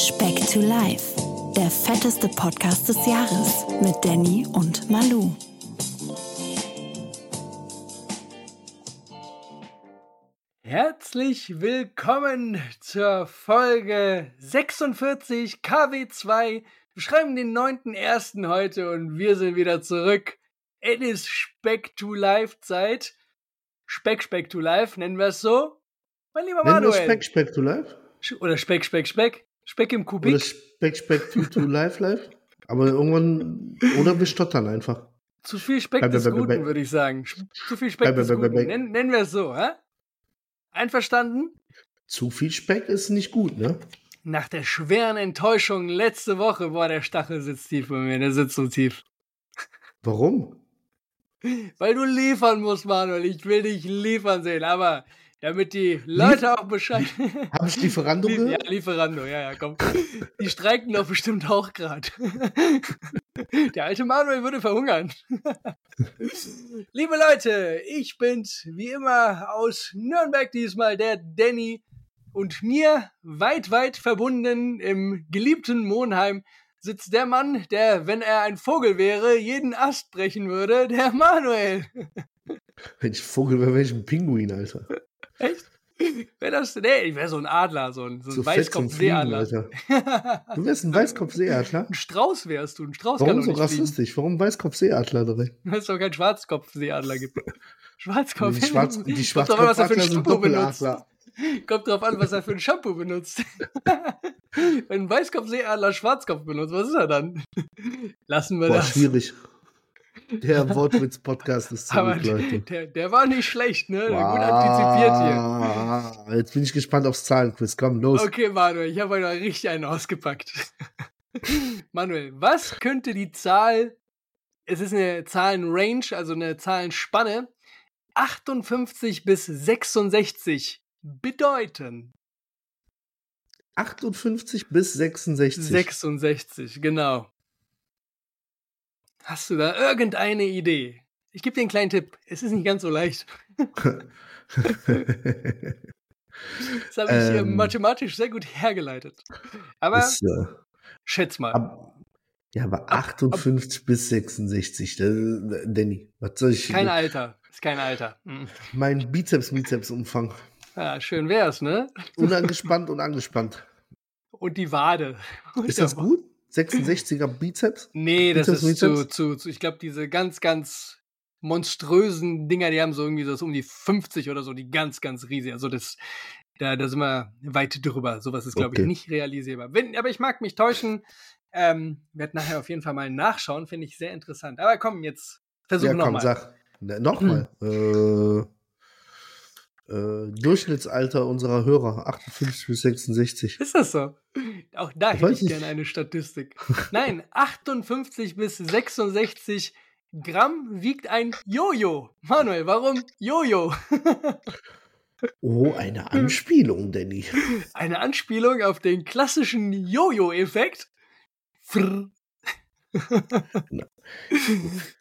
Speck to Life, der fetteste Podcast des Jahres mit Danny und Malu. Herzlich willkommen zur Folge 46 KW2. Wir schreiben den 9.1. heute und wir sind wieder zurück. Es ist Speck to Life Zeit. Speck, Speck to Life, nennen wir es so. Mein lieber Nennen Manuel. Speck, Speck to Life? Oder Speck, Speck, Speck. Speck im Oder Kubik. Speck, Speck to, to Life, Life? Aber irgendwann, oder wir stottern einfach. Zu viel Speck Bäh, des Guten, würde ich sagen. Zu viel Speck des Guten. Nennen, nennen wir es so, hä? Einverstanden? Zu viel Speck ist nicht gut, ne? Nach der schweren Enttäuschung letzte Woche, boah, der Stachel sitzt tief bei mir, der sitzt so tief. Warum? Weil du liefern musst, Manuel. Ich will dich liefern sehen, aber damit die Leute auch Bescheid. Habe ich Lieferando Lie- ja, gehört? Lieferando, ja, ja, komm. Die streiken doch bestimmt auch gerade. Der alte Manuel würde verhungern. Liebe Leute, ich bin's wie immer aus Nürnberg diesmal, der Danny. Und mir weit, weit verbunden im geliebten Monheim sitzt der Mann, der, wenn er ein Vogel wäre, jeden Ast brechen würde, der Manuel. Wenn ich Vogel wäre, wäre ich ein Pinguin, Alter. Echt? Wäre das, nee, ich wäre so ein Adler, so ein, so ein So Weißkopfseeadler. Du wärst ein Weißkopfseeadler? Ein Strauß wärst du, ein Strauß Warum kann so rassistisch? Warum Weißkopfseeadler dabei? Weil es doch keinen Schwarzkopfseeadler gibt. Schwarzkopf. Die, Schwarz die Kommt drauf an, was er für ein Schwarzkopfadler sind Shampoo benutzt. Doppeladler. Kommt drauf an, was er für ein Shampoo benutzt. Wenn ein Weißkopfseeadler Schwarzkopf benutzt, was ist er dann? Lassen wir Boah, das. schwierig. Der Wortwitz-Podcast ist Aber zurück, Leute. der, der war nicht schlecht, ne? Gut antizipiert hier. Jetzt bin ich gespannt aufs Zahlenquiz. Komm, los. Okay, Manuel, ich habe heute richtig einen ausgepackt. Manuel, was könnte die Zahl, es ist eine Zahlenrange, also eine Zahlenspanne, 58 bis 66 bedeuten? 58 bis 66. 66, genau. Hast du da irgendeine Idee? Ich gebe dir einen kleinen Tipp. Es ist nicht ganz so leicht. Das habe ich hier Ähm. mathematisch sehr gut hergeleitet. Aber ist, äh, schätz mal. ab, ja, aber 58 bis 66. Das, Danny, was soll ich? Kein Alter. Ist kein Alter. Mhm. Mein Bizeps-Bizeps-Umfang. Ja, schön wär's, ne? Unangespannt und angespannt. Und die Wade. Und Ist das gut? 66er Bizeps? Nee, das Bizeps, ist zu, zu, zu, ich glaube, diese ganz, ganz monströsen Dinger, die haben so irgendwie so um die 50 oder so, die ganz, ganz riesig. Also das, da, da sind wir weit drüber. Sowas ist, glaube Okay. ich, nicht realisierbar. Wenn, aber ich mag mich täuschen. Ähm, werde nachher auf jeden Fall mal nachschauen, finde ich sehr interessant. Aber komm, jetzt versuch ja, komm, nochmal. sag. Ne, Nochmal. Äh, äh, Durchschnittsalter unserer Hörer 58 bis 66. Ist das so? Auch da hätte ich gerne eine Statistik. Nein, 58 bis 66 Gramm wiegt ein Jojo. Manuel, warum Jojo? Oh, eine Anspielung, Danny. Eine Anspielung auf den klassischen Jojo-Effekt.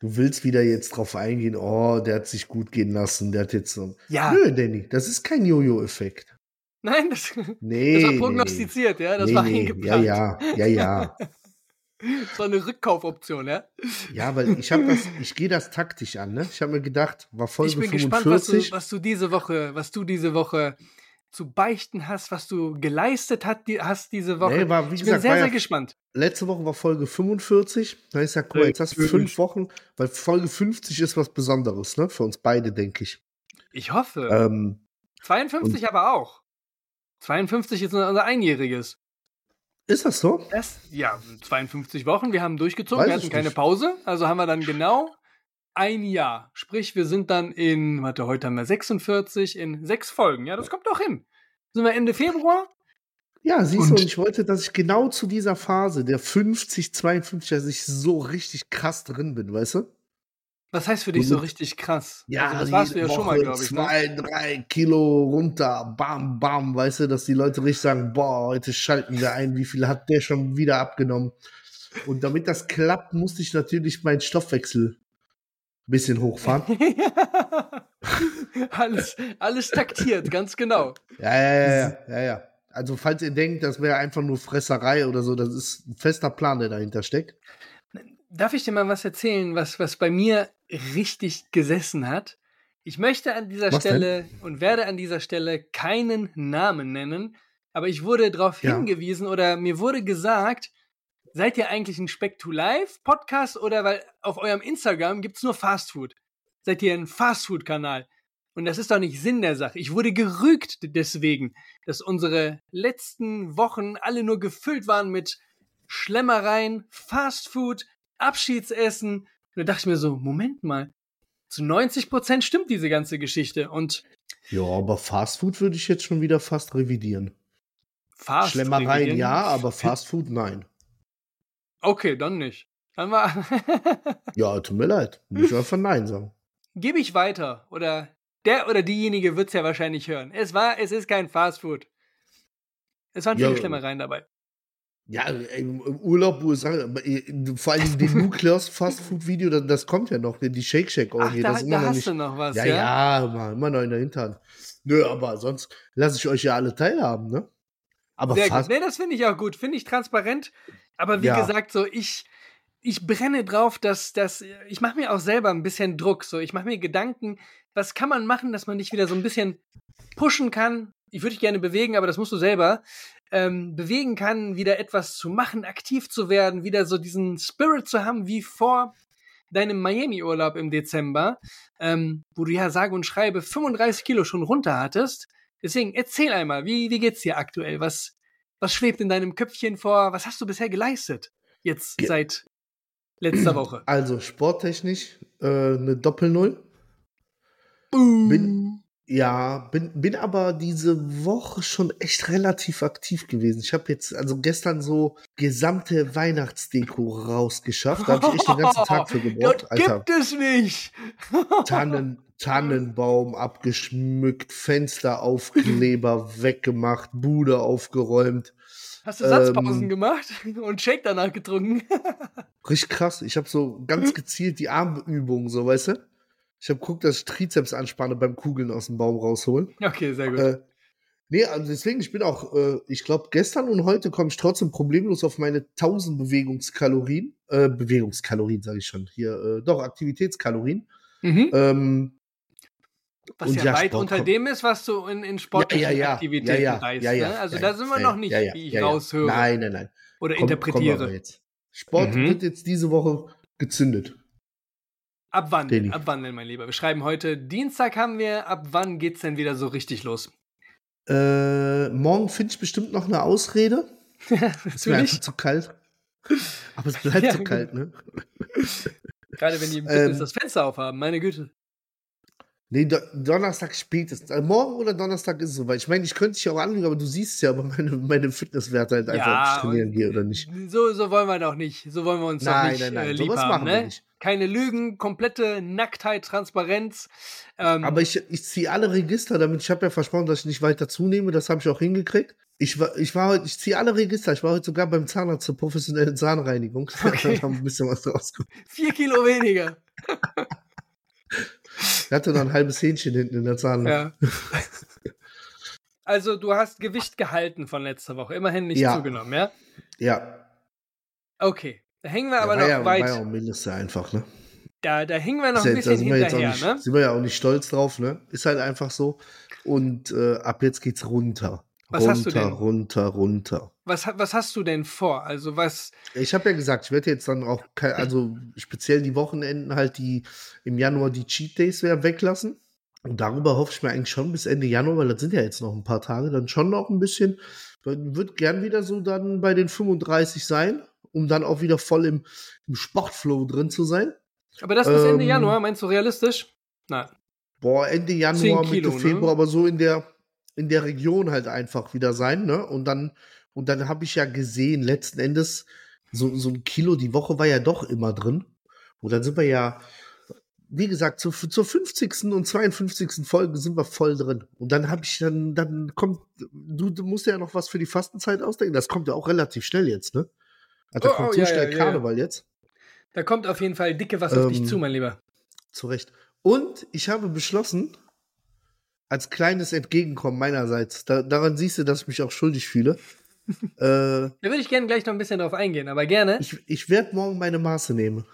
Du willst wieder jetzt drauf eingehen, oh, der hat sich gut gehen lassen, der hat jetzt so. Ja, Nö, Danny, das ist kein Jojo-Effekt. Nein, das, Nee. das war nee, prognostiziert, ja, das nee, war nee. eingeplant. Ja, ja, ja, ja. Das war eine Rückkaufoption, ja. Ja, weil ich habe das, ich gehe das taktisch an, ne? Ich habe mir gedacht, war Folge Ich bin 45. gespannt, was du, was du diese Woche, was du diese Woche zu beichten hast, was du geleistet hat, die, hast diese Woche. Nee, war, wie ich bin gesagt, sehr, war sehr ja, gespannt. letzte Woche war Folge 45. Da ist ja cool, jetzt hast du fünf Wochen, weil Folge 50 ist was Besonderes, ne? Für uns beide, denke ich. Ich hoffe. Ähm, 52 aber auch. 52 ist unser Einjähriges. ist das so? Das, ja, 52 Wochen, wir haben durchgezogen, Weiß wir hatten keine nicht. Pause, also haben wir dann genau ein Jahr. Sprich, wir sind dann in, warte, heute haben wir 46, in sechs Folgen. Ja, das kommt doch hin. Sind wir Ende Februar? Ja, siehst Und- du, und ich wollte, dass ich genau zu dieser Phase der 50, 52, dass ich so richtig krass drin bin, weißt du? Was heißt für dich so richtig krass? Ja, also das warst du ja schon mal, Woche glaube ich. Ne? Zwei, drei Kilo runter, bam, bam, weißt du, dass die Leute richtig sagen, boah, heute schalten wir ein, wie viel hat der schon wieder abgenommen? Und damit das klappt, musste ich natürlich meinen Stoffwechsel ein bisschen hochfahren. alles, alles taktiert, ganz genau. Ja, ja, ja, ja, ja, ja. Also, falls ihr denkt, das wäre einfach nur Fresserei oder so, das ist ein fester Plan, der dahinter steckt. Darf ich dir mal was erzählen, was, was bei mir richtig gesessen hat? Ich möchte an dieser Was Stelle und werde an dieser Stelle keinen Namen nennen, aber ich wurde darauf Ja. hingewiesen oder mir wurde gesagt, seid ihr eigentlich ein Speck to Live Podcast oder weil auf eurem Instagram gibt's nur Fast Food? Seid ihr ein Fast Food Kanal? Und das ist doch nicht Sinn der Sache. Ich wurde gerügt deswegen, dass unsere letzten Wochen alle nur gefüllt waren mit Schlemmereien, Fast Food, Abschiedsessen. Da dachte ich mir so, Moment mal, zu 90 Prozent stimmt diese ganze Geschichte. Und Ja, aber Fastfood würde ich jetzt schon wieder fast revidieren. Fast Schlemmereien revidieren? ja, aber Fastfood nein. Okay, dann nicht. Dann war. Ja, tut mir leid. Muss ich einfach nein sagen. Gebe ich weiter. Oder der oder diejenige wird es ja wahrscheinlich hören. Es war, es ist kein Fast Food. Es waren viele Ja. Schlemmereien dabei. Ja, im im Urlaub, USA, aber, äh, vor allem den Nukleus Fastfood Video, das, das kommt ja noch, die Shake Shack Orgie, da, das ist da hast nicht. du noch was, ja, ja? ja, immer, immer noch in der Hinterhand. Nö, aber sonst lasse ich euch ja alle teilhaben, ne? Aber Sehr fast, gut. Nee, das finde ich auch gut. Finde ich transparent. Aber wie Ja. gesagt, so ich, ich brenne drauf, dass, dass ich mache mir auch selber ein bisschen Druck. So, ich mache mir Gedanken, was kann man machen, dass man dich wieder so ein bisschen pushen kann. Ich würde dich gerne bewegen, aber das musst du selber. Ähm, bewegen kann, wieder etwas zu machen, aktiv zu werden, wieder so diesen Spirit zu haben wie vor deinem Miami-Urlaub im Dezember, ähm, wo du ja sage und schreibe 35 Kilo schon runter hattest. Deswegen erzähl einmal, wie, wie geht's dir aktuell? Was, was schwebt in deinem Köpfchen vor? Was hast du bisher geleistet? Jetzt seit letzter Woche. also sporttechnisch äh, eine Doppel-Null. Bin, ja, bin, bin aber diese Woche schon echt relativ aktiv gewesen. Ich habe jetzt also gestern so gesamte Weihnachtsdeko rausgeschafft. Da habe ich echt den ganzen Tag für gebraucht. Das Alter, gibt es nicht. Tannen, Tannenbaum abgeschmückt, Fensteraufkleber weggemacht, Bude aufgeräumt. Hast du Satzpausen Ähm, gemacht und Shake danach getrunken? Richtig krass. Ich habe so ganz gezielt die Armübungen, so weißt du? Ich habe geguckt, dass ich Trizeps anspanne beim Kugeln aus dem Baum rausholen. Okay, sehr gut. Äh, nee, also deswegen, ich bin auch, äh, ich glaube, gestern und heute komme ich trotzdem problemlos auf meine 1000 Bewegungskalorien. Äh, Bewegungskalorien, sage ich schon. Hier, äh, doch, Aktivitätskalorien. mhm. Ähm, Was ja, ja, weit Sport unter kommt- dem ist, was du in, in sportlichen Ja, ja. Aktivitäten reißt. Ne? Also da sind wir noch nicht, wie ich raushöre Nein, nein, nein. oder Komm- interpretiere. jetzt. Sport Mhm. wird jetzt diese Woche gezündet. Ab wann? Danny. Ab wann denn, mein Lieber? Wir schreiben heute Dienstag haben wir. Ab wann geht's denn wieder so richtig los? Äh, morgen finde ich bestimmt noch eine Ausrede. Ist mir einfach zu kalt. Aber es bleibt Ja, so kalt, ne? Gerade wenn die im Fitness Ähm, das Fenster aufhaben, meine Güte. Nee, Do Donnerstag spätestens. Also morgen oder Donnerstag ist es soweit. Ich meine, ich könnte dich auch anlügen, aber du siehst ja aber meine, meine Fitnesswerte halt einfach, ob ich trainieren gehe oder nicht. So, so wollen wir doch nicht. So wollen wir uns doch Nein, nicht nein, nein, äh, lieb sowas haben, machen wir ne? nicht. Keine Lügen, komplette Nacktheit, Transparenz. Ähm, Aber ich, ich ziehe alle Register, damit ich habe ja versprochen, dass ich nicht weiter zunehme. Das habe ich auch hingekriegt. Ich war, ich war heute, ich ziehe alle Register. Ich war heute sogar beim Zahnarzt zur professionellen Zahnreinigung. Okay. da haben ein bisschen was rausgeholt. vier Kilo weniger. Ich hatte noch ein halbes Hähnchen hinten in der Zahn. Ja. Also, du hast Gewicht gehalten von letzter Woche. Immerhin nicht Ja. zugenommen, ja? ja. Okay. Da hängen wir aber noch ja, weit. War ja auch mindestens einfach, ne? Da, da hängen wir noch ein ja- da bisschen hinterher, nicht, ne? sind wir ja auch nicht stolz drauf, ne? Ist halt einfach so. Und äh, ab jetzt geht's runter. Was runter, hast du denn? runter, runter. Was, was hast du denn vor? Also, was. Ich habe ja gesagt, ich werde jetzt dann auch, also speziell die Wochenenden halt, die im Januar die Cheat Days weglassen. Und darüber hoffe ich mir eigentlich schon bis Ende Januar, weil das sind ja jetzt noch ein paar Tage, dann schon noch ein bisschen. Wird gern wieder so dann bei den 35 sein, um dann auch wieder voll im, im Sportflow drin zu sein. Aber das bis Ende Ähm, Januar, meinst du realistisch? Nein. Boah, Ende Januar, 10 Kilo, Mitte ne? Februar, aber so in der, in der Region halt einfach wieder sein, ne? Und dann, und dann habe ich ja gesehen, letzten Endes, so, so ein Kilo die Woche war ja doch immer drin. Und dann sind wir ja, wie gesagt, zur, zur 50. und 52. Folge sind wir voll drin. Und dann habe ich dann, dann kommt, du, du musst ja noch was für die Fastenzeit ausdenken. Das kommt ja auch relativ schnell jetzt, ne? Also, da Oh, kommt oh, so ja, schnell ja, ja, ja. Karneval jetzt. Da kommt auf jeden Fall dicke was auf dich Ähm, zu, mein Lieber. Zu Recht. Und ich habe beschlossen, als kleines Entgegenkommen meinerseits. Da, daran siehst du, dass ich mich auch schuldig fühle. Äh, Da würde ich gerne gleich noch ein bisschen drauf eingehen, aber gerne. ich ich werde morgen meine Maße nehmen.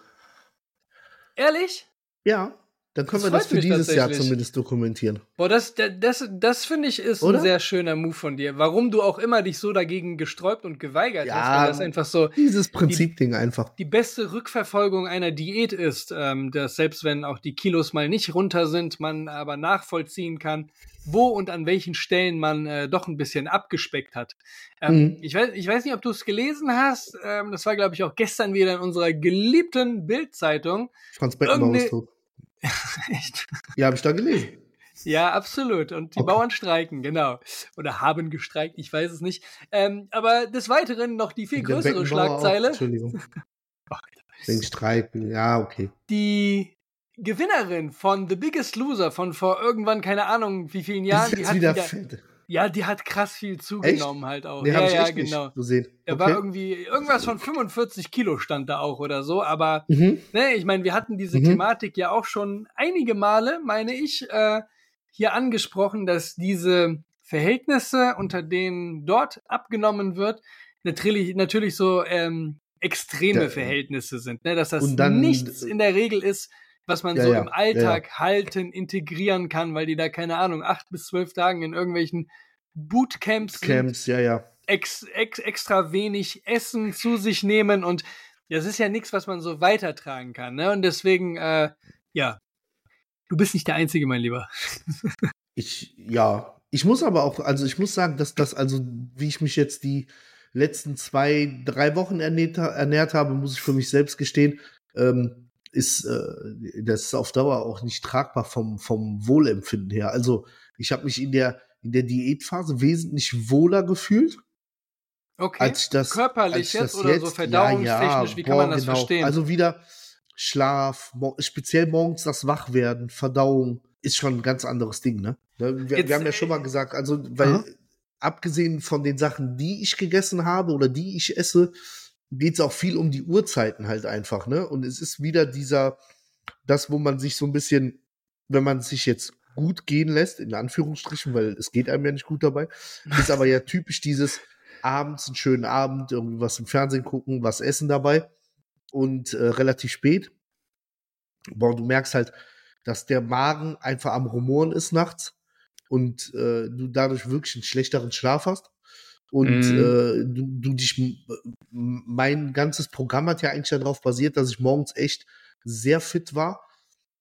Ehrlich? Ja, dann können Das wir das für dieses Jahr zumindest dokumentieren. Boah, das, das, das, das finde ich ist Oder? ein sehr schöner Move von dir. Warum du auch immer dich so dagegen gesträubt und geweigert Ja, hast, weil das einfach so Dieses Prinzipding einfach. die beste Rückverfolgung einer Diät ist, ähm, dass selbst wenn auch die Kilos mal nicht runter sind, man aber nachvollziehen kann, wo und an welchen Stellen man äh, doch ein bisschen abgespeckt hat. Ähm, Mhm. ich, weiß, ich weiß nicht, ob du es gelesen hast. Ähm, das war, glaube ich, auch gestern wieder in unserer geliebten Bild-Zeitung. Franz Beckenbauer ist tot. Echt? Ja, habe ich da gelesen. Ja, absolut. Und die Okay. Bauern streiken, genau. Oder haben gestreikt, ich weiß es nicht. Ähm, aber des Weiteren noch die viel der größere Beckenbauer auch. Schlagzeile. Entschuldigung. Wegen Streiken. Ja, okay. Die Gewinnerin von The Biggest Loser von vor irgendwann, keine Ahnung, wie vielen Jahren, ist die hat wieder wieder. Ja, die hat krass viel zugenommen halt auch. Nee, ja, ja, echt genau. nicht gesehen. Er war irgendwie, irgendwas von 45 Kilo stand da auch oder so, aber mhm. ne, ich meine, wir hatten diese Mhm. Thematik ja auch schon einige Male, meine ich, äh, hier angesprochen, dass diese Verhältnisse, unter denen dort abgenommen wird, natürlich, natürlich so ähm, extreme Ja. Verhältnisse sind, ne? dass das nichts in der Regel ist, was man Ja, so ja, im Alltag halten, integrieren kann, weil die da, keine Ahnung, acht bis zwölf Tagen in irgendwelchen Bootcamps Camps, ja, ja. ex, ex, extra wenig Essen zu sich nehmen und das ist ja nichts, was man so weitertragen kann. Ne? Und deswegen, äh, ja, du bist nicht der Einzige, mein Lieber. Ich, ja. Ich muss aber auch, also ich muss sagen, dass das, also wie ich mich jetzt die letzten zwei, drei Wochen ernährt, ernährt habe, muss ich für mich selbst gestehen, ähm, ist äh, das ist auf Dauer auch nicht tragbar vom, vom Wohlempfinden her. Also ich habe mich in der, in der Diätphase wesentlich wohler gefühlt, Okay. als ich das Körperlich als ich jetzt das oder so verdauungstechnisch, wie kann man das verstehen? Also wieder Schlaf, mo speziell morgens das Wachwerden, Verdauung, ist schon ein ganz anderes Ding, ne? Ne, Wir, Jetzt, wir haben ja schon mal gesagt, also, weil Aha. abgesehen von den Sachen, die ich gegessen habe oder die ich esse, geht es auch viel um die Uhrzeiten halt einfach, ne? Und es ist wieder dieser, das, wo man sich so ein bisschen, wenn man sich jetzt gut gehen lässt, in Anführungsstrichen, weil es geht einem ja nicht gut dabei, ist aber ja typisch dieses abends einen schönen Abend, irgendwie was im Fernsehen gucken, was essen dabei und äh, relativ spät. Boah, du merkst halt, dass der Magen einfach am Rumoren ist nachts und äh, du dadurch wirklich einen schlechteren Schlaf hast. Und Mhm. äh, du, du dich, mein ganzes Programm hat ja eigentlich darauf basiert, dass ich morgens echt sehr fit war.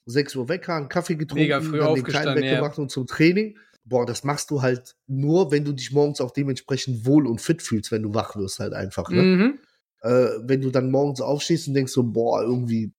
6 Uhr Wecker, einen Kaffee getrunken, Mega früh dann den Kleinen aufgestanden, ja. weggemacht und zum Training. Boah, das machst du halt nur, wenn du dich morgens auch dementsprechend wohl und fit fühlst, wenn du wach wirst halt einfach. Ne? Mhm. äh, wenn du dann morgens aufstehst und denkst so, boah, irgendwie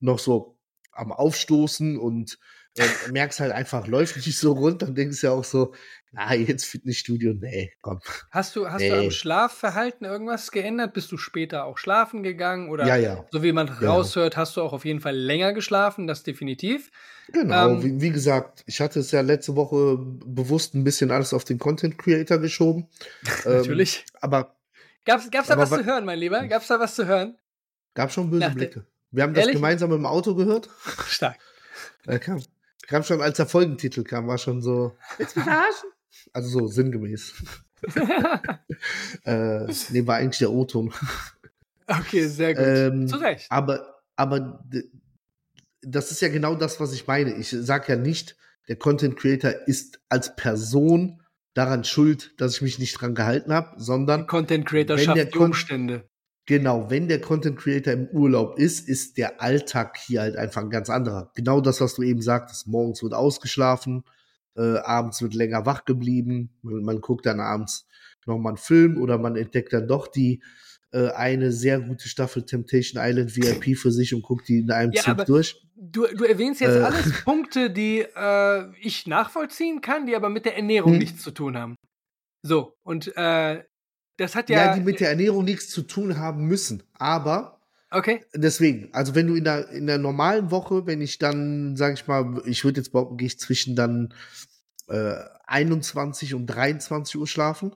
noch so am Aufstoßen und äh, merkst halt einfach, läuft nicht so rund, dann denkst du ja auch so, na, jetzt Fitnessstudio, nee, komm. Hast du, hast Nee. du am Schlafverhalten irgendwas geändert? Bist du später auch schlafen gegangen? Oder Ja, ja. so wie man Ja. raushört, hast du auch auf jeden Fall länger geschlafen, das definitiv. Genau, Ähm, wie, wie gesagt, ich hatte es ja letzte Woche bewusst ein bisschen alles auf den Content Creator geschoben. Ähm, Natürlich. Aber Gab's, gab's da was wa- zu hören, mein Lieber? Gab's da was zu hören? gab schon böse Nach Blicke. Wir haben das Ehrlich? gemeinsam im Auto gehört. Stark. Da kam, kam schon, als der Folgentitel kam, war schon so, jetzt verarschen? Also so sinngemäß. äh, nee, war eigentlich der O-Ton. okay, sehr gut. Ähm, Zu Recht. Aber, aber das ist ja genau das, was ich meine. Ich sage ja nicht, der Content Creator ist als Person daran schuld, dass ich mich nicht dran gehalten habe, sondern Content Creator der schafft die Umstände. Genau, wenn der Content Creator im Urlaub ist, ist der Alltag hier halt einfach ein ganz anderer. Genau das, was du eben sagtest. Morgens wird ausgeschlafen, äh, abends wird länger wach geblieben, man, man guckt dann abends nochmal einen Film oder man entdeckt dann doch die äh, eine sehr gute Staffel Temptation Island VIP für sich und guckt die in einem Ja, Zug durch. Du, du erwähnst jetzt Äh. alles Punkte, die äh, ich nachvollziehen kann, die aber mit der Ernährung Hm. nichts zu tun haben. So, und äh, das hat Ja, ja. die mit der Ernährung nichts zu tun haben müssen. Aber okay. deswegen, also wenn du in der, in der normalen Woche, wenn ich dann, sag ich mal, ich würde jetzt behaupten, gehe ich zwischen dann äh, 21 und 23 Uhr schlafen.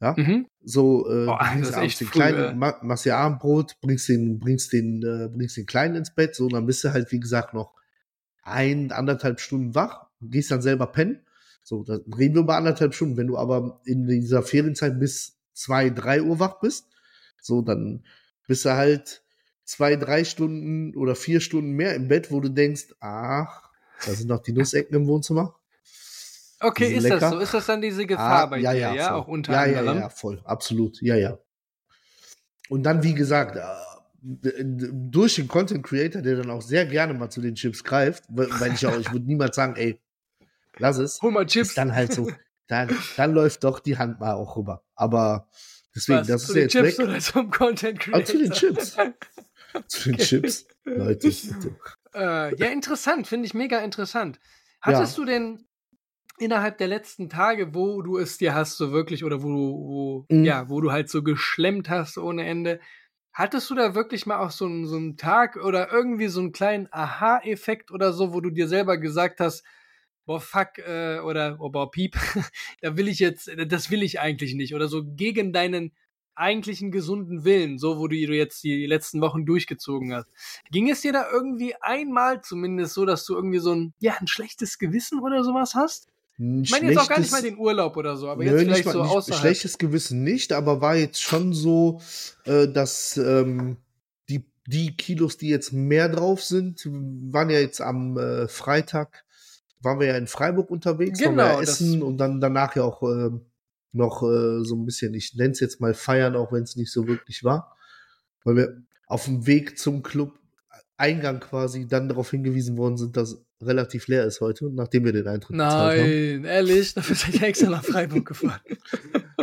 Ja, Mhm. so äh, du bringst das ist den früh, Kleinen, ma machst dir Abendbrot, bringst den, bringst den, äh, bringst den Kleinen ins Bett, so, dann bist du halt, wie gesagt, noch ein, anderthalb Stunden wach. gehst dann selber pennen. So, da reden wir über anderthalb Stunden. Wenn du aber in dieser Ferienzeit bis zwei, drei Uhr wach bist, so, dann bist du halt zwei, drei Stunden oder vier Stunden mehr im Bett, wo du denkst, ach, da sind noch die Nussecken im Wohnzimmer. Okay, ist lecker. das so? Ist das dann diese Gefahr ah, bei ja, dir, ja, ja? Auch unter ja, anderem? Ja, ja, voll, absolut, ja, ja. Und dann, wie gesagt, äh, durch den Content Creator, der dann auch sehr gerne mal zu den Chips greift, weil ich auch, ich würde niemals sagen, ey, lass es. Hol mal Chips. Ist dann halt so, dann, dann läuft doch die Hand mal auch rüber. Aber deswegen, Was, das zu ist den jetzt Chips weg. oder zum Content Creator? Ah, zu den Chips. zu den Chips. Leute. Äh, ja, interessant, finde ich mega interessant. Hattest Ja. du denn innerhalb der letzten Tage, wo du es dir hast, so wirklich, oder wo du, wo, Mhm. ja, wo du halt so geschlemmt hast ohne Ende, hattest du da wirklich mal auch so einen, so einen Tag oder irgendwie so einen kleinen Aha-Effekt oder so, wo du dir selber gesagt hast, boah, fuck, äh, oder, oh, boah, piep, da will ich jetzt, das will ich eigentlich nicht, oder so gegen deinen eigentlichen gesunden Willen, so wo du, du jetzt die letzten Wochen durchgezogen hast. Ging es dir da irgendwie einmal zumindest so, dass du irgendwie so ein, ja, ein schlechtes Gewissen oder sowas hast? Ein Ich meine jetzt auch gar nicht mal den Urlaub oder so, aber Nö, jetzt nicht vielleicht mal- so außerhalb. Schlechtes Gewissen nicht, aber war jetzt schon so, äh, dass ähm, die, die Kilos, die jetzt mehr drauf sind, waren ja jetzt am äh, Freitag, waren wir ja in Freiburg unterwegs, waren wir Genau, ja essen und dann danach ja auch äh, noch äh, so ein bisschen, ich nenne es jetzt mal feiern, auch wenn es nicht so wirklich war, weil wir auf dem Weg zum Club Eingang quasi dann darauf hingewiesen worden sind, dass relativ leer ist heute, nachdem wir den Eintritt bezahlt haben. Nein, ehrlich, dafür seid ihr extra nach Freiburg gefahren.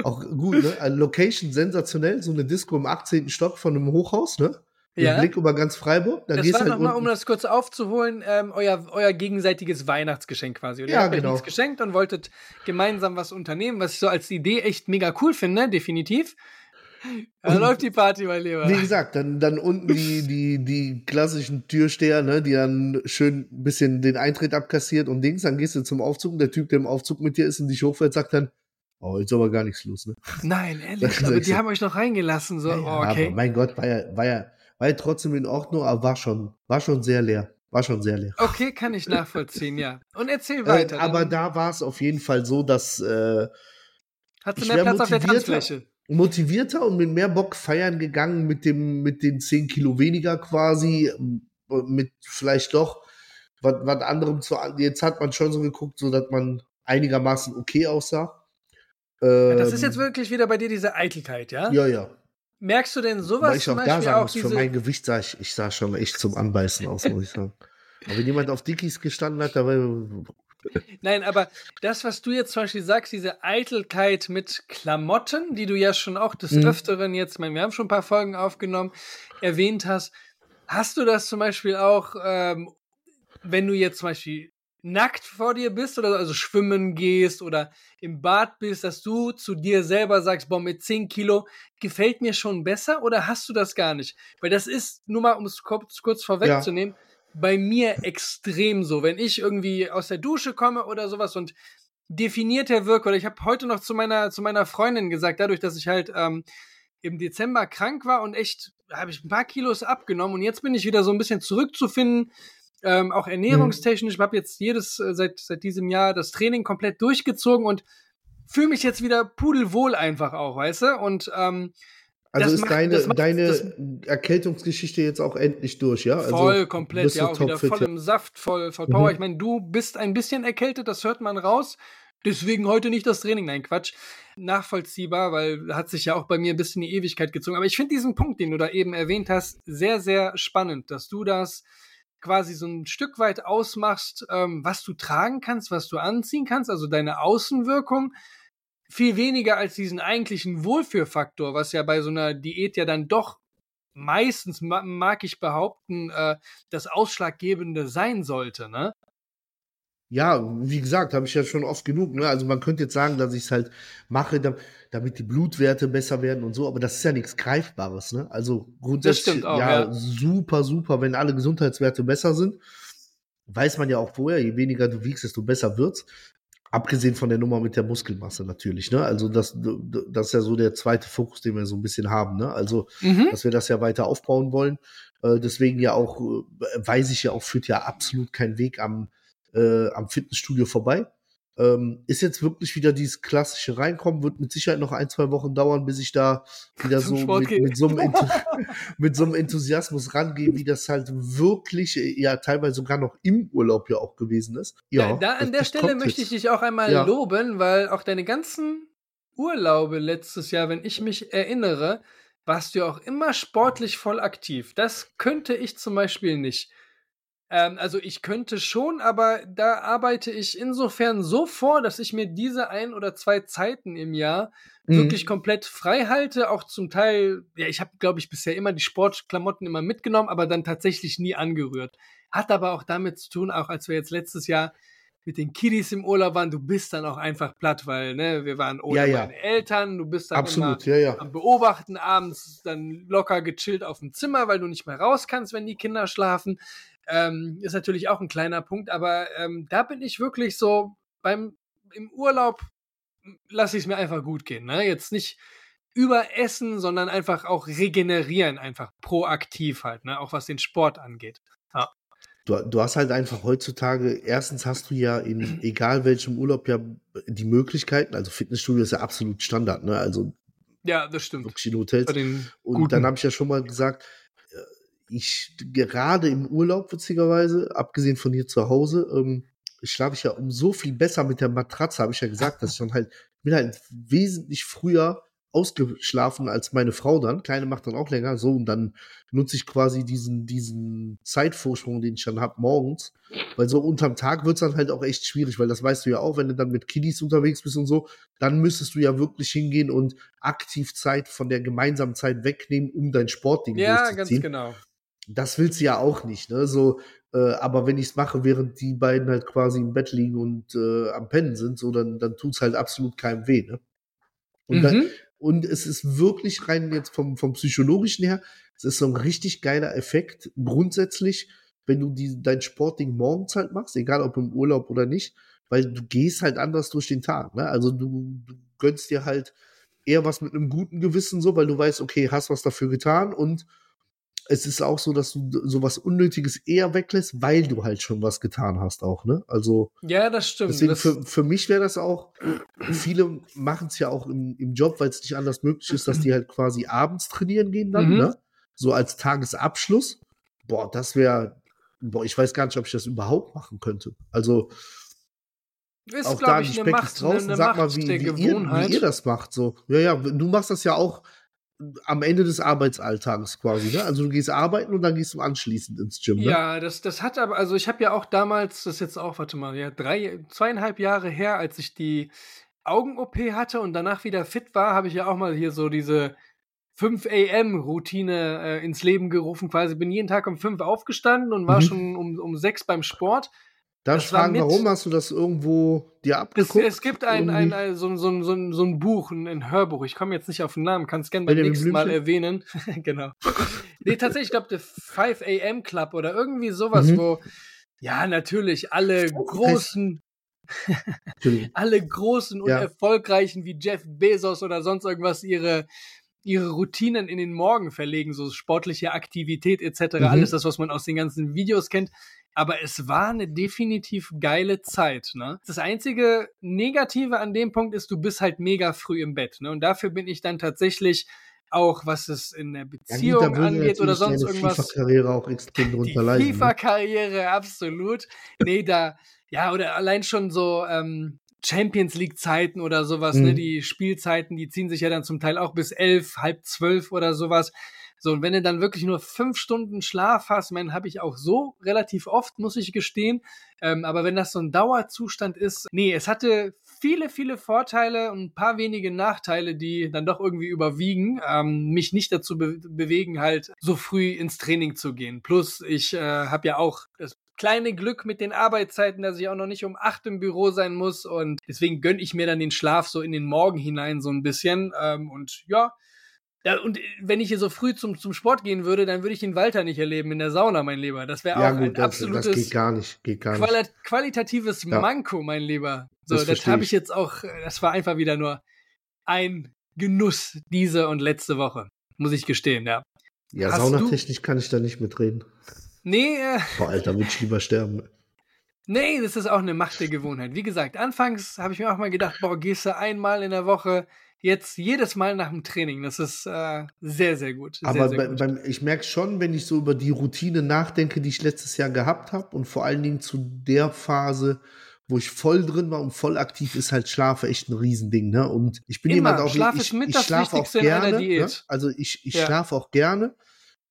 Auch gut, ne? Eine Location sensationell, so eine Disco im 18. Stock von einem Hochhaus, ne? Ja. Blick über ganz Freiburg. Da Das war halt nochmal, um das kurz aufzuholen, ähm, euer, euer gegenseitiges Weihnachtsgeschenk quasi. Oder Ja, ihr habt euch genau. nichts geschenkt und wolltet gemeinsam was unternehmen, was ich so als Idee echt mega cool finde, definitiv. Da Und- läuft die Party, mein Lieber. Wie gesagt, dann, dann unten die, die, die klassischen Türsteher, ne, die dann schön ein bisschen den Eintritt abkassiert und Dings, dann gehst du zum Aufzug und der Typ, der im Aufzug mit dir ist und dich hochfährt, sagt dann, oh, jetzt ist aber gar nichts los, ne? Nein, ehrlich, aber die haben euch noch reingelassen. So, Ja, oh, okay. Aber mein Gott, war ja, war ja, war ja trotzdem in Ordnung, aber war schon, war schon sehr leer. War schon sehr leer. Okay, kann ich nachvollziehen, ja. Und erzähl Äh, weiter. aber dann da war es auf jeden Fall so, dass äh, ich mehr Platz auf der motivierter. Tanzfläche? motivierter und mit mehr Bock feiern gegangen mit dem mit den 10 Kilo weniger quasi ähm, mit vielleicht doch was, was anderem zu jetzt hat man schon so geguckt so dass man einigermaßen okay aussah Das ist Ähm, jetzt wirklich wieder bei dir diese Eitelkeit, ja? ja ja Merkst du denn weil sowas ich zum auch da sagen auch muss für mein Gewicht sah ich ich sah schon echt zum Anbeißen aus muss ich sagen aber wenn jemand auf Dickies gestanden hat da war Nein, aber das, was du jetzt zum Beispiel sagst, diese Eitelkeit mit Klamotten, die du ja schon auch des Mhm. Öfteren jetzt, ich meine, wir haben schon ein paar Folgen aufgenommen, erwähnt hast, hast du das zum Beispiel auch, ähm, wenn du jetzt zum Beispiel nackt vor dir bist oder also schwimmen gehst oder im Bad bist, dass du zu dir selber sagst, boah, mit 10 Kilo gefällt mir schon besser oder hast du das gar nicht? Weil das ist, nur mal um es kurz, kurz vorwegzunehmen, bei mir extrem so. Wenn ich irgendwie aus der Dusche komme oder sowas und definierter wirke, oder ich habe heute noch zu meiner, zu meiner Freundin gesagt, dadurch, dass ich halt ähm, im Dezember krank war und echt, habe ich ein paar Kilos abgenommen und jetzt bin ich wieder so ein bisschen zurückzufinden, ähm, auch ernährungstechnisch. Ich habe jetzt jedes, äh, seit, seit diesem Jahr das Training komplett durchgezogen und fühle mich jetzt wieder pudelwohl einfach auch, weißt du? Und ähm, also ist macht- deine macht- deine Erkältungsgeschichte jetzt auch endlich durch ja also, voll komplett, ja, auch wieder voll im Saft, voll, voll Power. Mhm. Ich meine, du bist ein bisschen erkältet, das hört man raus. Deswegen heute nicht das Training. Nein, Quatsch. Nachvollziehbar, weil hat sich ja auch bei mir ein bisschen die Ewigkeit gezogen. Aber ich finde diesen Punkt, den du da eben erwähnt hast, sehr, sehr spannend, dass du das quasi so ein Stück weit ausmachst, ähm, was du tragen kannst, was du anziehen kannst, also deine Außenwirkung, viel weniger als diesen eigentlichen Wohlfühlfaktor, was ja bei so einer Diät ja dann doch meistens, ma mag ich behaupten, äh, das Ausschlaggebende sein sollte, ne? Ja, wie gesagt, habe ich ja schon oft genug. Ne? Also man könnte jetzt sagen, dass ich es halt mache, dam- damit die Blutwerte besser werden und so, aber das ist ja nichts Greifbares. Ne? Also grundsätzlich, auch, ja, ja. super, super, wenn alle Gesundheitswerte besser sind. Weiß man ja auch vorher, je weniger du wiegst, desto besser wird's. Abgesehen von der Nummer mit der Muskelmasse natürlich. Ne? Also das, das ist ja so der zweite Fokus, den wir so ein bisschen haben. Ne? Also Mhm. dass wir das ja weiter aufbauen wollen. Äh, deswegen ja auch, äh, weiß ich ja auch, führt ja absolut kein Weg am äh, am Fitnessstudio vorbei. Ähm, ist jetzt wirklich wieder dieses klassische Reinkommen, wird mit Sicherheit noch ein, zwei Wochen dauern, bis ich da wieder so mit, mit, so einem mit so einem Enthusiasmus rangehe, wie das halt wirklich, ja, teilweise sogar noch im Urlaub ja auch gewesen ist. Ja, ja da an der Stelle möchte ich dich auch einmal ja. loben, weil auch deine ganzen Urlaube letztes Jahr, wenn ich mich erinnere, warst du auch immer sportlich voll aktiv. Das könnte ich zum Beispiel nicht. Ähm, also ich könnte schon, aber da arbeite ich insofern so vor, dass ich mir diese ein oder zwei Zeiten im Jahr mhm. wirklich komplett frei halte. Auch zum Teil, ja, ich habe, glaube ich, bisher immer die Sportklamotten immer mitgenommen, aber dann tatsächlich nie angerührt. Hat aber auch damit zu tun, auch als wir jetzt letztes Jahr mit den Kiddies im Urlaub waren, du bist dann auch einfach platt, weil ne, wir waren ohne ja, ja. meine Eltern, du bist dann Absolut, immer ja, am Beobachten abends, dann locker gechillt auf dem Zimmer, weil du nicht mehr raus kannst, wenn die Kinder schlafen. Ähm, ist natürlich auch ein kleiner Punkt, aber ähm, da bin ich wirklich so beim im Urlaub lasse ich es mir einfach gut gehen. Ne? Jetzt nicht überessen, sondern einfach auch regenerieren, einfach proaktiv halt, ne? auch was den Sport angeht. Ja. Du, du hast halt einfach heutzutage, erstens hast du ja in egal welchem Urlaub ja die Möglichkeiten, also Fitnessstudio ist ja absolut Standard, ne? Also ja, das stimmt. Hotels. Und dann habe ich ja schon mal gesagt, ich gerade im Urlaub, witzigerweise, abgesehen von hier zu Hause, ähm, schlafe ich ja um so viel besser mit der Matratze, habe ich ja gesagt, dass ich dann halt, bin halt wesentlich früher ausgeschlafen als meine Frau dann. Kleine macht dann auch länger, so, und dann nutze ich quasi diesen, diesen Zeitvorsprung, den ich dann habe morgens. Weil so unterm Tag wird's dann halt auch echt schwierig, weil das weißt du ja auch, wenn du dann mit Kiddies unterwegs bist und so, dann müsstest du ja wirklich hingehen und aktiv Zeit von der gemeinsamen Zeit wegnehmen, um dein Sportding ja, durchzuziehen. Ja, ganz genau das willst du ja auch nicht, ne? So, äh, aber wenn ich es mache, während die beiden halt quasi im Bett liegen und äh, am Pennen sind, so, dann, dann tut's halt absolut keinem weh, ne? Und, mhm. dann, und es ist wirklich rein jetzt vom, vom psychologischen her, es ist so ein richtig geiler Effekt, grundsätzlich, wenn du die, dein Sportding morgens halt machst, egal ob im Urlaub oder nicht, weil du gehst halt anders durch den Tag, ne? Also du, du gönnst dir halt eher was mit einem guten Gewissen so, weil du weißt, okay, hast was dafür getan und es ist auch so, dass du sowas Unnötiges eher weglässt, weil du halt schon was getan hast auch, ne? Also. Ja, das stimmt. Deswegen das für, für mich wäre das auch, viele machen es ja auch im, im Job, weil es nicht anders möglich ist, dass die halt quasi abends trainieren gehen dann, mhm. ne? So als Tagesabschluss. Boah, das wäre, boah, ich weiß gar nicht, ob ich das überhaupt machen könnte. Also, ist, auch da, ich, Speck Macht, draußen. Eine Sag mal, wie, wie, ihr, wie ihr das macht, so. Ja, ja, du machst das ja auch am Ende des Arbeitsalltags quasi, ne? Also du gehst arbeiten und dann gehst du anschließend ins Gym, ne? Ja, das, das hat aber, also ich habe ja auch damals, das ist jetzt auch, warte mal, ja, drei, zweieinhalb Jahre her, als ich die Augen-OP hatte und danach wieder fit war, habe ich ja auch mal hier so diese 5 AM-Routine äh, ins Leben gerufen, quasi bin jeden Tag um 5 aufgestanden und war mhm. schon um, um 6 beim Sport Darf ich fragen, warum hast du das irgendwo dir abgeguckt? Es, es gibt ein, ein, ein, so, so, so, so ein Buch, ein, ein Hörbuch. Ich komme jetzt nicht auf den Namen, kannst gerne beim nächsten Mal erwähnen. genau. nee, tatsächlich, ich glaube, der 5 AM Club oder irgendwie sowas, mhm. wo, ja, natürlich alle großen, alle großen und ja. erfolgreichen wie Jeff Bezos oder sonst irgendwas ihre ihre Routinen in den Morgen verlegen, so sportliche Aktivität etc. Mhm. Alles das, was man aus den ganzen Videos kennt. Aber es war eine definitiv geile Zeit. Ne? Das einzige Negative an dem Punkt ist, du bist halt mega früh im Bett. Ne? Und dafür bin ich dann tatsächlich auch was es in der Beziehung ja, angeht oder sonst irgendwas. FIFA-Karriere auch extrem drunter leiden. Ne? FIFA-Karriere, absolut. nee, da, ja, oder allein schon so ähm, Champions League-Zeiten oder sowas, ne? mhm. ne? Die Spielzeiten, die ziehen sich ja dann zum Teil auch bis elf, halb zwölf oder sowas. So, und wenn du dann wirklich nur fünf Stunden Schlaf hast, man habe ich auch so relativ oft, muss ich gestehen. Ähm, aber wenn das so ein Dauerzustand ist, nee, es hatte viele, viele Vorteile und ein paar wenige Nachteile, die dann doch irgendwie überwiegen, ähm, mich nicht dazu be bewegen, halt so früh ins Training zu gehen. Plus, ich äh, habe ja auch das kleine Glück mit den Arbeitszeiten, dass ich auch noch nicht um acht im Büro sein muss und deswegen gönne ich mir dann den Schlaf so in den Morgen hinein so ein bisschen ähm, und ja, ja, und wenn ich hier so früh zum, zum Sport gehen würde, dann würde ich den Walter nicht erleben in der Sauna, mein Lieber. Das wäre ja, auch gut, ein das, absolutes das geht gar nicht, geht gar quali qualitatives ja. Manko, mein Lieber. So, das, das habe ich jetzt auch, das war einfach wieder nur ein Genuss diese und letzte Woche, muss ich gestehen, ja. Ja, Hast saunatechnisch kann ich da nicht mitreden. Nee, äh, Boah, Alter, würde ich lieber sterben. Nee, das ist auch eine Macht der Gewohnheit. Wie gesagt, anfangs habe ich mir auch mal gedacht, boah, gehst du einmal in der Woche, jetzt jedes Mal nach dem Training. Das ist äh, sehr, sehr gut. Sehr, Aber sehr gut. beim, ich merke schon, wenn ich so über die Routine nachdenke, die ich letztes Jahr gehabt habe und vor allen Dingen zu der Phase, wo ich voll drin war und voll aktiv ist halt Schlafe echt ein Riesending, ne? Und ich bin Immer. jemand auch, Schlaf ich, ich das schlafe auch Wichtigste in einer gerne, Diät. ne? Also ich, ich Ja. schlafe auch gerne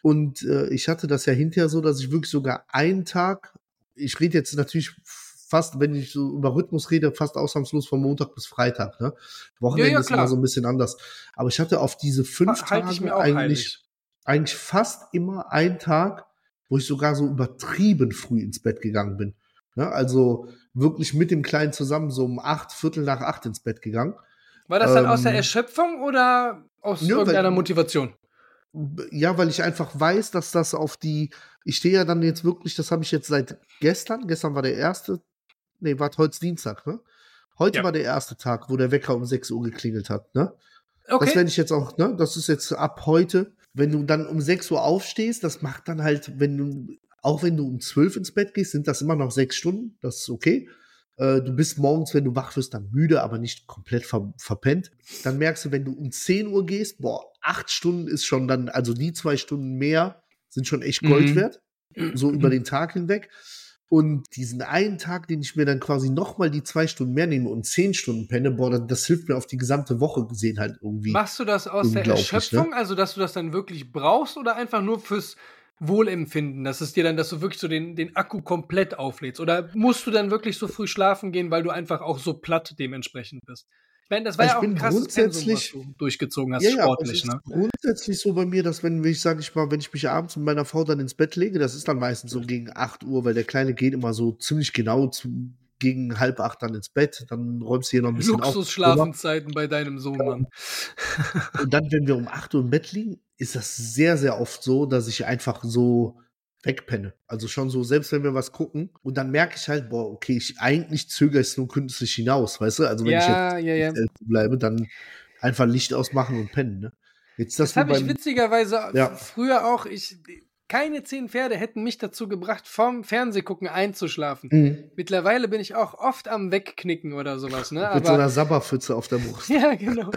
und äh, ich hatte das ja hinterher so, dass ich wirklich sogar einen Tag, ich rede jetzt natürlich fast, wenn ich so über Rhythmus rede, fast ausnahmslos von Montag bis Freitag, ne? Wochenende Ja, ja, ist immer so ein bisschen anders. Aber ich hatte auf diese fünf ich Tage eigentlich heilig. eigentlich fast immer einen Tag, wo ich sogar so übertrieben früh ins Bett gegangen bin. Ne? Also wirklich mit dem Kleinen zusammen so um acht, Viertel nach acht ins Bett gegangen. War das dann aus der ähm, Erschöpfung oder aus weil- irgendeiner Motivation? B- Ja, weil ich einfach weiß, dass das auf die, ich stehe ja dann jetzt wirklich, das habe ich jetzt seit gestern, gestern war der erste, nee, war heute Dienstag, ne? Heute Ja. war der erste Tag, wo der Wecker um 6 Uhr geklingelt hat, ne? Das Okay. werde ich jetzt auch, ne? Das ist jetzt ab heute. Wenn du dann um 6 Uhr aufstehst, das macht dann halt, wenn du, auch wenn du um 12 ins Bett gehst, sind das immer noch sechs Stunden. Das ist okay. Äh, du bist morgens, wenn du wach wirst, dann müde, aber nicht komplett ver verpennt. Dann merkst du, wenn du um 10 Uhr gehst, boah, acht Stunden ist schon dann, also die zwei Stunden mehr sind schon echt Gold Mhm. wert. So über den Tag hinweg. Und diesen einen Tag, den ich mir dann quasi nochmal die zwei Stunden mehr nehme und zehn Stunden penne, boah, das, das hilft mir auf die gesamte Woche gesehen halt irgendwie. Machst du das aus der ne? Erschöpfung, also dass du das dann wirklich brauchst oder einfach nur fürs Wohlempfinden, dass es dir dann, dass du wirklich so den, den Akku komplett auflädst? Oder musst du dann wirklich so früh schlafen gehen, weil du einfach auch so platt dementsprechend bist? Ich meine, das war Ich ja auch ein bin krasses Pensum, was grundsätzlich- du durchgezogen hast, Ja, ja, sportlich, ist ne? grundsätzlich so bei mir, dass wenn ich, sage ich mal, wenn ich mich abends mit meiner Frau dann ins Bett lege, das ist dann meistens so gegen 8 Uhr, weil der Kleine geht immer so ziemlich genau zu, gegen halb acht dann ins Bett, dann räumst du hier noch ein bisschen. Luxusschlafenszeiten bei deinem Sohn, Mann. Und dann, wenn wir um 8 Uhr im Bett liegen, ist das sehr, sehr oft so, dass ich einfach so wegpenne. Also schon so, selbst wenn wir was gucken und dann merke ich halt, boah, okay, ich eigentlich zögere es nur künstlich hinaus, weißt du? Also wenn Ja, ich ja, ja. jetzt äh, bleibe, dann einfach Licht ausmachen und pennen, ne? Jetzt Das nur habe ich witzigerweise Ja. früher auch. Ich, keine zehn Pferde hätten mich dazu gebracht, vom Fernsehgucken einzuschlafen. Mhm. Mittlerweile bin ich auch oft am Wegknicken oder sowas, ne? Mit so Aber einer Sabberpfütze auf der Brust. ja, genau.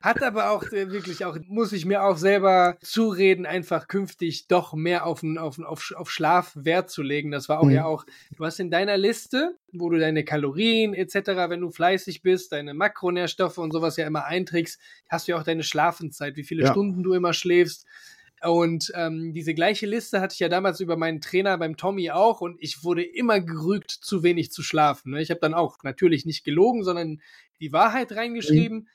Hat aber auch äh, wirklich auch, muss ich mir auch selber zureden, einfach künftig doch mehr auf, auf, auf, auf Schlaf Wert zu legen. Das war auch Mhm. ja auch, du hast in deiner Liste, wo du deine Kalorien etc., wenn du fleißig bist, deine Makronährstoffe und sowas ja immer einträgst, hast du ja auch deine Schlafenszeit, wie viele Ja. Stunden du immer schläfst. Und ähm, diese gleiche Liste hatte ich ja damals über meinen Trainer beim Tommy auch und ich wurde immer gerügt, zu wenig zu schlafen. Ne? Ich habe dann auch natürlich nicht gelogen, sondern die Wahrheit reingeschrieben.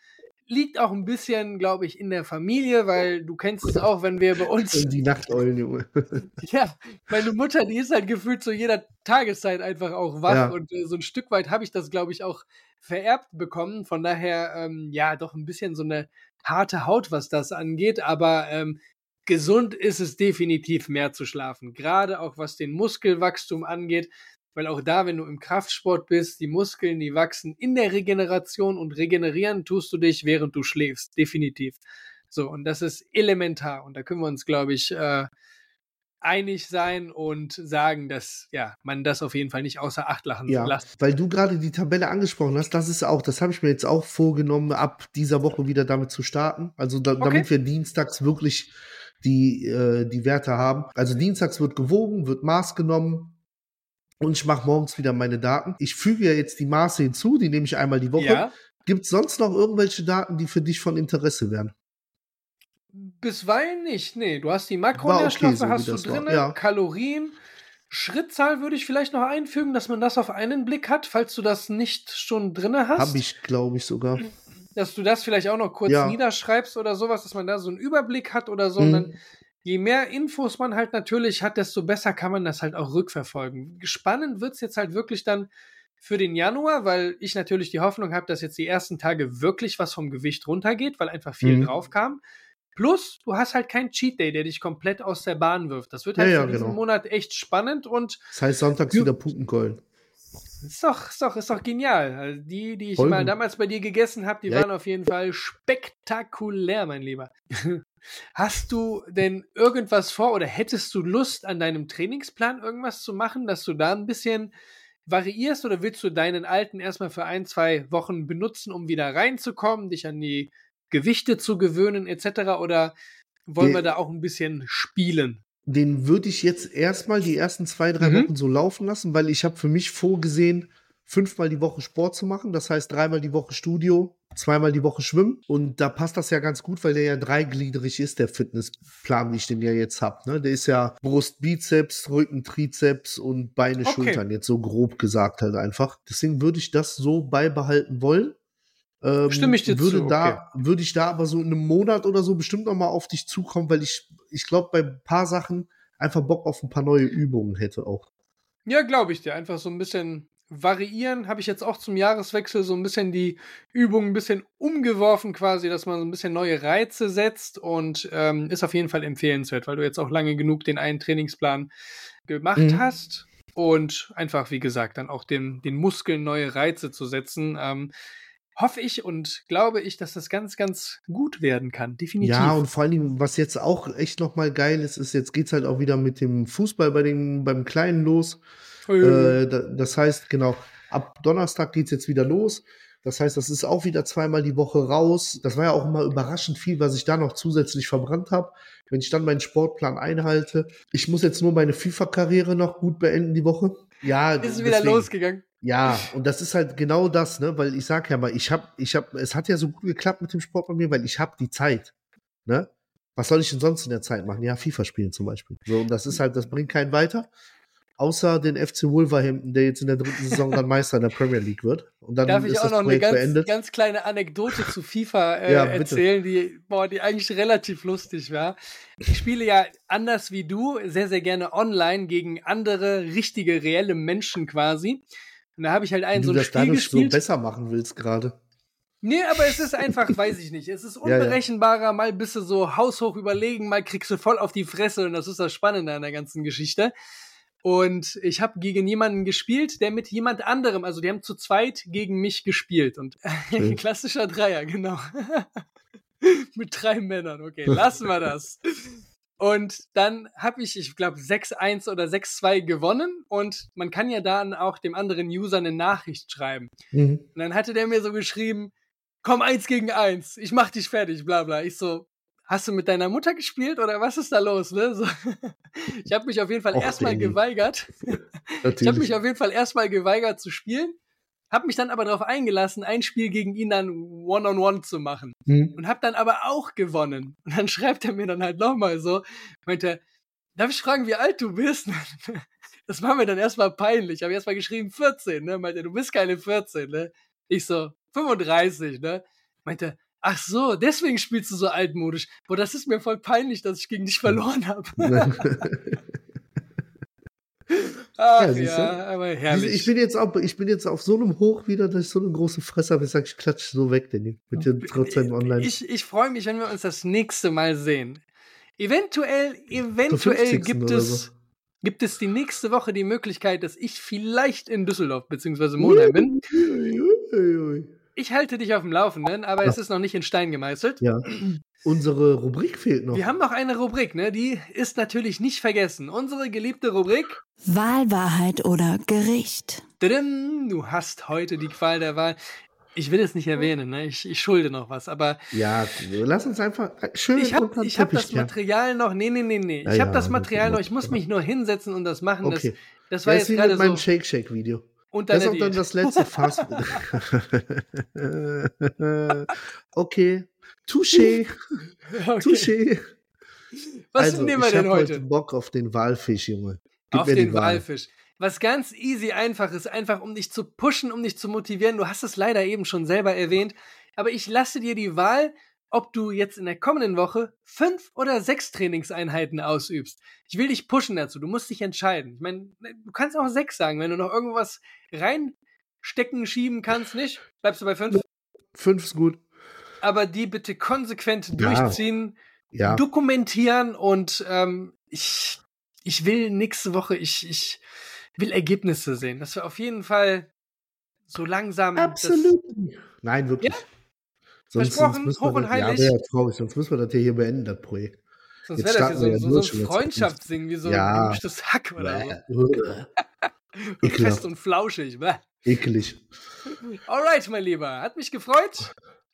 Liegt auch ein bisschen, glaube ich, in der Familie, weil du kennst es auch, wenn wir bei uns die Nachteulen, Junge. ja, meine Mutter, die ist halt gefühlt zu jeder Tageszeit einfach auch wach Ja. und äh, so ein Stück weit habe ich das, glaube ich, auch vererbt bekommen. Von daher, ähm, ja, doch ein bisschen so eine harte Haut, was das angeht, aber ähm, gesund ist es definitiv mehr zu schlafen. Gerade auch was den Muskelwachstum angeht, weil auch da, wenn du im Kraftsport bist, die Muskeln, die wachsen in der Regeneration und regenerieren tust du dich, während du schläfst. Definitiv. So, und das ist elementar. Und da können wir uns, glaube ich, äh, einig sein und sagen, dass ja, man das auf jeden Fall nicht außer Acht lachen Ja, lassen. weil du gerade die Tabelle angesprochen hast, das ist auch, das habe ich mir jetzt auch vorgenommen, ab dieser Woche wieder damit zu starten. Also da, Okay. damit wir dienstags wirklich die, äh, die Werte haben. Also dienstags wird gewogen, wird Maß genommen und ich mache morgens wieder meine Daten. Ich füge ja jetzt die Maße hinzu, die nehme ich einmal die Woche. Ja, Gibt es sonst noch irgendwelche Daten, die für dich von Interesse wären? bisweilen nicht. Nee, du hast die Makronährstoffe, okay, so hast du drin, ja. Kalorien. Schrittzahl würde ich vielleicht noch einfügen, dass man das auf einen Blick hat, falls du das nicht schon drinne hast. Habe ich, glaube ich, sogar. Dass du das vielleicht auch noch kurz Ja. niederschreibst oder sowas, dass man da so einen Überblick hat oder so. Mhm. Und dann, je mehr Infos man halt natürlich hat, desto besser kann man das halt auch rückverfolgen. Spannend wird's jetzt halt wirklich dann für den Januar, weil ich natürlich die Hoffnung habe, dass jetzt die ersten Tage wirklich was vom Gewicht runtergeht, weil einfach viel Mhm. drauf kam. Plus, du hast halt keinen Cheat Day, der dich komplett aus der Bahn wirft. Das wird Ja, halt ja, für diesen genau. Monat echt spannend und Das heißt sonntags Ja. wieder Puppenkeulen. Ist doch, ist doch, ist doch genial. Also die, die ich mal damals bei dir gegessen habe, die Ja. waren auf jeden Fall spektakulär, mein Lieber. Hast du denn irgendwas vor oder hättest du Lust, an deinem Trainingsplan irgendwas zu machen, dass du da ein bisschen variierst oder willst du deinen alten erstmal für ein, zwei Wochen benutzen, um wieder reinzukommen, dich an die Gewichte zu gewöhnen etc. Oder wollen wir da auch ein bisschen spielen? Den würde ich jetzt erstmal die ersten zwei, drei Mhm. Wochen so laufen lassen, weil ich habe für mich vorgesehen, fünfmal die Woche Sport zu machen. Das heißt, dreimal die Woche Studio, zweimal die Woche Schwimmen. Und da passt das ja ganz gut, weil der ja dreigliedrig ist, der Fitnessplan, wie ich den ja jetzt habe. Ne? Der ist ja Brust, Bizeps, Rücken, Trizeps und Beine, Okay. Schultern. Jetzt so grob gesagt halt einfach. Deswegen würde ich das so beibehalten wollen. Ähm, Stimme ich dir würde zu, da, Würde ich da aber so in einem Monat oder so bestimmt noch mal auf dich zukommen, weil ich, ich glaube, bei ein paar Sachen einfach Bock auf ein paar neue Übungen hätte auch. Ja, glaube ich dir. Einfach so ein bisschen variieren. Habe ich jetzt auch zum Jahreswechsel so ein bisschen die Übungen ein bisschen umgeworfen quasi, dass man so ein bisschen neue Reize setzt und ähm, ist auf jeden Fall empfehlenswert, weil du jetzt auch lange genug den einen Trainingsplan gemacht Mhm. hast und einfach, wie gesagt, dann auch den, den Muskeln neue Reize zu setzen. Ähm, hoffe ich und glaube ich, dass das ganz, ganz gut werden kann. Definitiv. Ja, und vor allen Dingen, was jetzt auch echt noch mal geil ist, ist, jetzt geht's halt auch wieder mit dem Fußball bei den, beim Kleinen los. Äh, Äh, da, das heißt, genau, ab Donnerstag geht's jetzt wieder los. Das heißt, das ist auch wieder zweimal die Woche raus. Das war ja auch immer überraschend viel, was ich da noch zusätzlich verbrannt habe. Wenn ich dann meinen Sportplan einhalte. Ich muss jetzt nur meine FIFA-Karriere noch gut beenden die Woche. Ja, ist wieder deswegen. losgegangen. Ja, und das ist halt genau das, ne, weil ich sag ja mal, ich hab, ich hab, es hat ja so gut geklappt mit dem Sport bei mir, weil ich hab die Zeit, ne? Was soll ich denn sonst in der Zeit machen? Ja, FIFA spielen zum Beispiel. So, und das ist halt, das bringt keinen weiter. Außer den FC Wolverhampton, der jetzt in der dritten Saison dann Meister in der Premier League wird. Und dann Darf ich ist auch das noch eine Projekt ganz, beendet. ganz kleine Anekdote zu FIFA äh, Ja, erzählen, die, boah, die eigentlich relativ lustig war. Ich spiele ja anders wie du sehr, sehr gerne online gegen andere richtige, reelle Menschen quasi. Und da habe ich halt ein Wie so du ein das Spiel dadurch so gespielt. besser machen willst gerade. Nee, aber es ist einfach, weiß ich nicht. Es ist Ja, ja. unberechenbarer. Mal bist du so haushoch überlegen, mal kriegst du voll auf die Fresse und das ist das Spannende an der ganzen Geschichte. Und ich habe gegen jemanden gespielt, der mit jemand anderem, also die haben zu zweit gegen mich gespielt. Und klassischer Dreier, genau. mit drei Männern, okay, lassen wir das. Und dann habe ich, ich glaube, 6-1 oder 6-2 gewonnen. Und man kann ja dann auch dem anderen User eine Nachricht schreiben. Mhm. Und dann hatte der mir so geschrieben, komm eins gegen eins, ich mach dich fertig, bla bla. Ich so, hast du mit deiner Mutter gespielt oder was ist da los? Ne? So. Ich habe mich auf jeden Fall erstmal geweigert. Ich habe mich auf jeden Fall erstmal geweigert zu spielen, habe mich dann aber darauf eingelassen, ein Spiel gegen ihn dann One-on-One zu machen Mhm. und habe dann aber auch gewonnen. Und dann schreibt er mir dann halt nochmal so, meinte, darf ich fragen, wie alt du bist? Das war mir dann erstmal peinlich. Ich habe erstmal geschrieben 14, ne? Meinte, du bist keine 14, ne? Ich so, 35, ne? Meinte, ach so, deswegen spielst du so altmodisch. Boah, das ist mir voll peinlich, dass ich gegen dich verloren habe. Ach Ja, ja, aber herrlich. ich bin jetzt auch, ich bin jetzt auf so einem Hoch wieder, dass ich so eine große Fresse habe. Ich sag, ich klatsche so weg, Danny. Mit dem trotzdem online. Ich, ich freue mich, wenn wir uns das nächste Mal sehen. Eventuell, eventuell 50. gibt es, so. gibt es die nächste Woche die Möglichkeit, dass ich vielleicht in Düsseldorf bzw. Monheim bin. Ich halte dich auf dem Laufenden, aber es ist noch nicht in Stein gemeißelt. Ja. Unsere Rubrik fehlt noch. Wir haben noch eine Rubrik, ne? Die ist natürlich nicht vergessen. Unsere geliebte Rubrik. Wahl, Wahrheit oder Gericht. Tadam, Du hast heute die Qual der Wahl. Ich will es nicht erwähnen, ne? Ich, ich schulde noch was, aber Ja, lass uns einfach schön ich habe hab das. Material noch. Nee, nee, nee, nee. Ich habe ja, das das Material noch. Ich muss mich nur hinsetzen und das machen. Okay. Das, das war Das jetzt gerade mit meinem so Shake Shake Video. unter Das ist auch dann das letzte Fast. okay. Touché. Okay. Touché. Was also, nehmen wir ich denn hab heute? Bock auf den Walfisch, Junge. Gib Auf den Wahl. Walfisch. Was ganz easy einfach ist, einfach um dich zu pushen, um dich zu motivieren. Du hast es leider eben schon selber erwähnt, aber ich lasse dir die Wahl, ob du jetzt in der kommenden Woche fünf oder sechs Trainingseinheiten ausübst. Ich will dich pushen dazu. Du musst dich entscheiden. Ich meine, du kannst auch sechs sagen, wenn du noch irgendwas reinstecken, schieben kannst, nicht? Bleibst du bei fünf? Fünf ist gut. Aber die bitte konsequent Ja. durchziehen, Ja. dokumentieren und ähm, ich, ich will nächste Woche, ich, ich will Ergebnisse sehen. Dass wir auf jeden Fall so langsam. Absolut. Nein, wirklich. Versprochen, müssen hoch und heilig. Ja, ja traurig, sonst müssen wir das hier, beenden, das Projekt. Sonst wäre das hier ja so, so, so durch ein. Freundschaftssingen, wie so Ja. ein gemischtes Hack oder so. Fest und flauschig. Bäh. Ekelig. Alright, mein Lieber. Hat mich gefreut.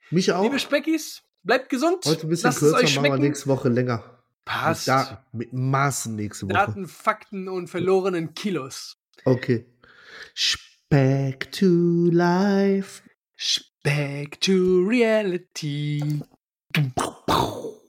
Mich auch. Liebe Speckis, bleibt gesund. Heute ein bisschen Lasst kürzer, machen wir nächste Woche länger. Passt. Mit, da, mit Maßen nächste Woche. Daten, Fakten und verlorenen Kilos. Okay. Back to life. Back to reality.